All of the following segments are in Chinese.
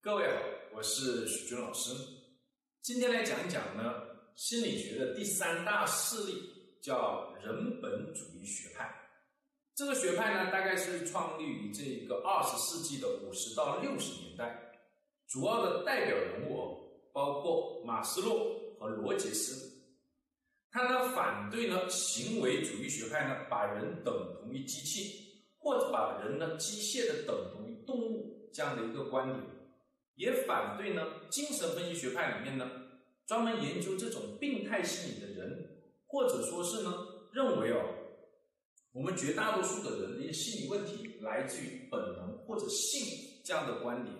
各位好，我是许军老师。今天来讲一讲呢，心理学的第三大势力叫人本主义学派。这个学派呢，大概是创立于这个二十世纪的五十到六十年代。主要的代表人物哦包括马斯洛和罗杰斯。他呢反对呢行为主义学派呢，把人等同于机器，或者把人呢机械的等同于动物这样的一个观点。也反对呢，精神分析学派里面呢，专门研究这种病态心理的人，或者说是呢，认为哦，我们绝大多数的人的心理问题来自于本能或者性这样的观点。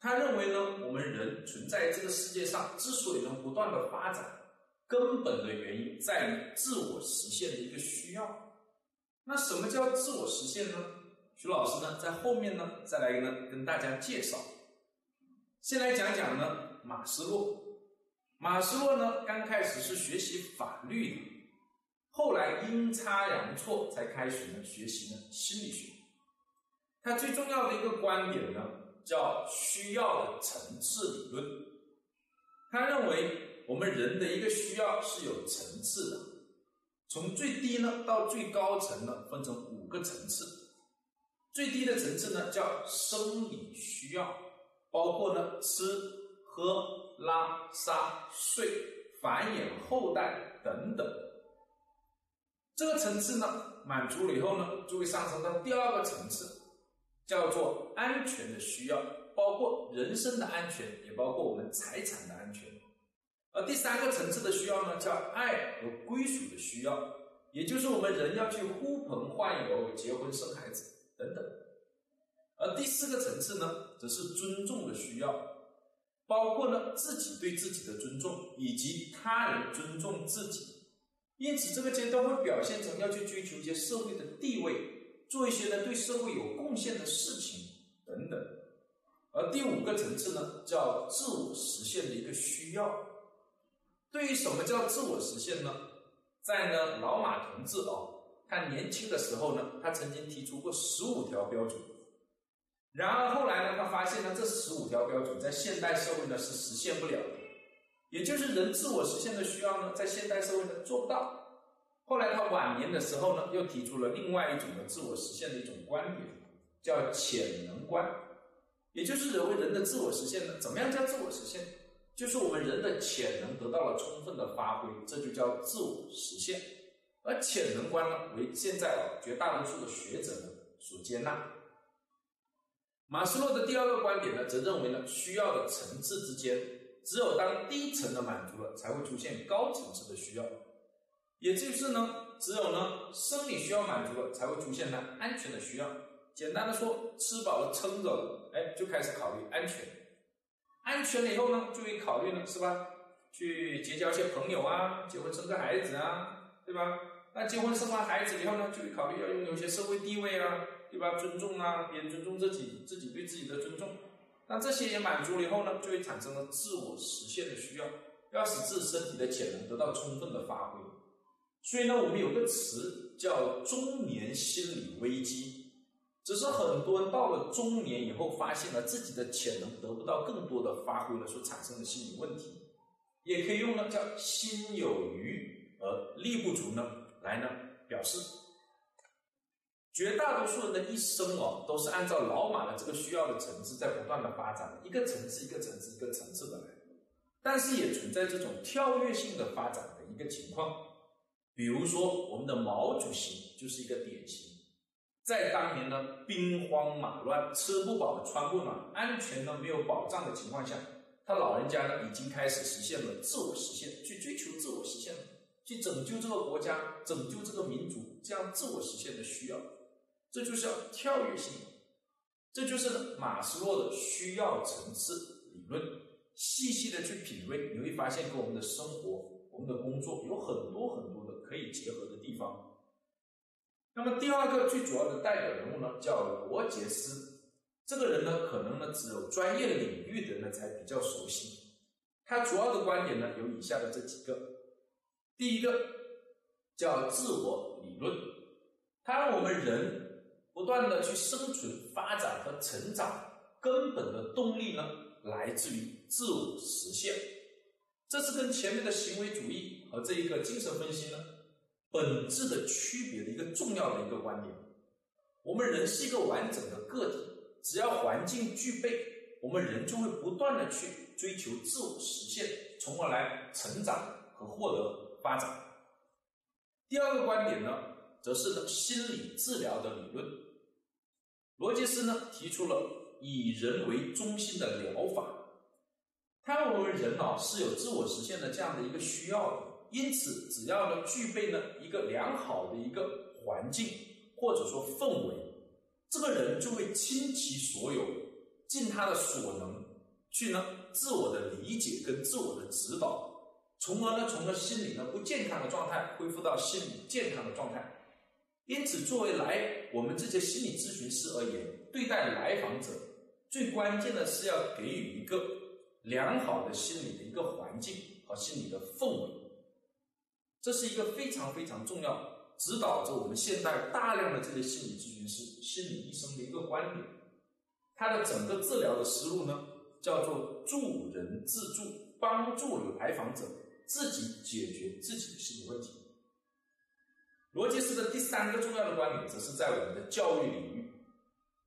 他认为呢，我们人存在这个世界上之所以能不断的发展，根本的原因在于自我实现的一个需要。那什么叫自我实现呢？徐老师呢，在后面呢，再来呢，跟大家介绍。先来讲讲呢，马斯洛。马斯洛呢，刚开始是学习法律的，后来阴差阳错才开始呢学习呢心理学。他最重要的一个观点呢，叫需要的层次理论。他认为我们人的一个需要是有层次的，从最低呢到最高层呢，分成五个层次。最低的层次呢，叫生理需要。包括呢，吃、喝、拉、撒、睡、繁衍后代等等，这个层次呢满足了以后呢，就会上升到第二个层次，叫做安全的需要，包括人身的安全，也包括我们财产的安全。而第三个层次的需要呢，叫爱和归属的需要，也就是我们人要去呼朋唤友、结婚生孩子等等。而第四个层次呢，则是尊重的需要，包括呢自己对自己的尊重，以及他人尊重自己。因此，这个阶段会表现成要去追求一些社会的地位，做一些呢对社会有贡献的事情等等。而第五个层次呢，叫自我实现的一个需要。对于什么叫自我实现呢？在呢老马同志啊，他年轻的时候呢，他曾经提出过十五条标准。然而后来呢，他发现呢，这十五条标准在现代社会呢是实现不了的，也就是人自我实现的需要呢，在现代社会呢做不到。后来他晚年的时候呢，又提出了另外一种的自我实现的一种观点，叫潜能观，也就是认为人的自我实现呢，怎么样叫自我实现？就是我们人的潜能得到了充分的发挥，这就叫自我实现。而潜能观呢，为现在绝大多数的学者呢所接纳。马斯洛的第二个观点呢，则认为呢，需要的层次之间，只有当低层的满足了，才会出现高层次的需要，也就是呢，只有呢，生理需要满足了，才会出现呢，安全的需要。简单的说，吃饱了撑着了，哎，就开始考虑安全，安全了以后呢，就会考虑呢，是吧？去结交一些朋友啊，结婚生个孩子啊，对吧？那结婚生完孩子以后呢，就会考虑要拥有一些社会地位啊。对吧？尊重啊，别人尊重自己，自己对自己的尊重。那这些也满足了以后呢，就会产生了自我实现的需要，要使自己身体的潜能得到充分的发挥。所以呢，我们有个词叫中年心理危机，只是很多人到了中年以后，发现了自己的潜能得不到更多的发挥了，所产生的心理问题，也可以用呢叫心有余而力不足呢来呢表示。绝大多数人的一生哦，都是按照老马的这个需要的层次在不断的发展，一个层次一个层次一个层次的来，但是也存在这种跳跃性的发展的一个情况。比如说，我们的毛主席就是一个典型，在当年呢兵荒马乱、吃不饱穿不暖、安全呢没有保障的情况下，他老人家呢已经开始实现了自我实现，去追求自我实现了，去拯救这个国家、拯救这个民族，这样自我实现的需要。这就是跳跃性，这就是马斯洛的需要层次理论。细细的去品味，你会发现跟我们的生活、我们的工作有很多很多的可以结合的地方。那么第二个最主要的代表人物呢，叫罗杰斯。这个人呢，可能呢只有专业领域的人才比较熟悉。他主要的观点呢有以下的这几个：第一个叫自我理论，它让我们人。不断的去生存、发展和成长，根本的动力呢，来自于自我实现。这是跟前面的行为主义和这一个精神分析呢，本质的区别的一个重要的一个观点。我们人是一个完整的个体，只要环境具备，我们人就会不断的去追求自我实现，从而来成长和获得发展。第二个观点呢，则是呢心理治疗的理论。罗杰斯呢提出了以人为中心的疗法。他认为人脑是有自我实现的这样的一个需要的，因此只要呢具备呢一个良好的一个环境或者说氛围，这个人就会倾其所有，尽他的所能去呢自我的理解跟自我的指导，从而呢从呢心理呢不健康的状态恢复到心理健康的状态。因此，作为来我们这些心理咨询师而言，对待来访者最关键的是要给予一个。良好的心理的一个环境和心理的氛围，这是一个非常非常重要，指导着我们现代大量的这些心理咨询师、心理医生的一个观点。他的整个治疗的思路呢，叫做助人自助，帮助来访者自己解决自己的心理问题。罗杰斯的第三个重要的观点，则是在我们的教育领域，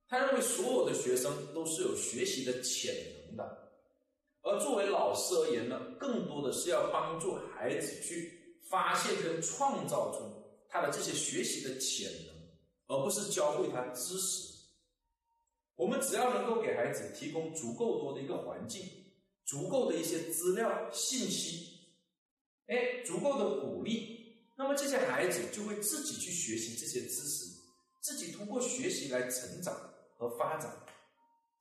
他认为所有的学生都是有学习的潜能的。而作为老师而言呢，更多的是要帮助孩子去发现跟创造出他的这些学习的潜能，而不是教会他知识。我们只要能够给孩子提供足够多的一个环境，足够的一些资料信息，哎，足够的鼓励，那么这些孩子就会自己去学习这些知识，自己通过学习来成长和发展。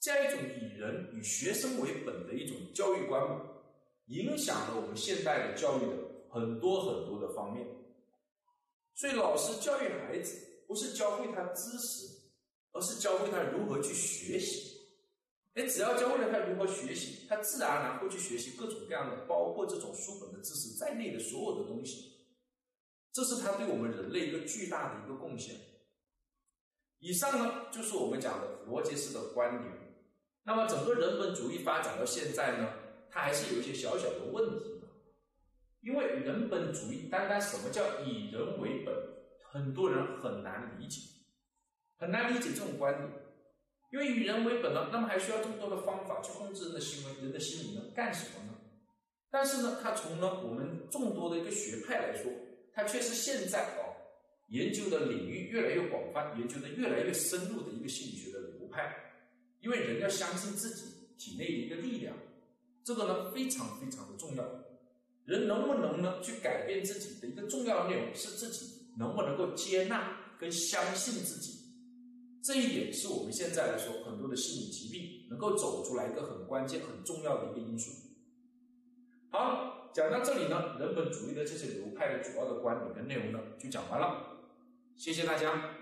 这样一种以人以学生为本的一种教育观，影响了我们现代的教育的很多很多的方面。所以，老师教育孩子，不是教会他知识，而是教会他如何去学习。哎，只要教会了他如何学习，他自然而然会去学习各种各样的，包括这种书本的知识在内的所有的东西。这是他对我们人类一个巨大的一个贡献。以上呢，就是我们讲的罗杰斯的观点。那么整个人本主义发展到现在呢，它还是有一些小小的问题的，因为人本主义单单什么叫以人为本，很多人很难理解，很难理解这种观点，因为以人为本呢，那么还需要这么多的方法去控制人的行为，人的心理呢干什么呢？但是呢，它从呢我们众多的一个学派来说，它却是现在哦研究的领域越来越广泛，研究的越来越深入的一个心理学的流派。因为人要相信自己体内的一个力量，这个呢非常非常的重要。人能不能呢去改变自己的一个重要内容，是自己能不能够接纳跟相信自己。这一点是我们现在来说很多的心理疾病能够走出来一个很关键、很重要的一个因素。好，讲到这里呢，人本主义的这些流派的主要的观点跟内容呢就讲完了。谢谢大家。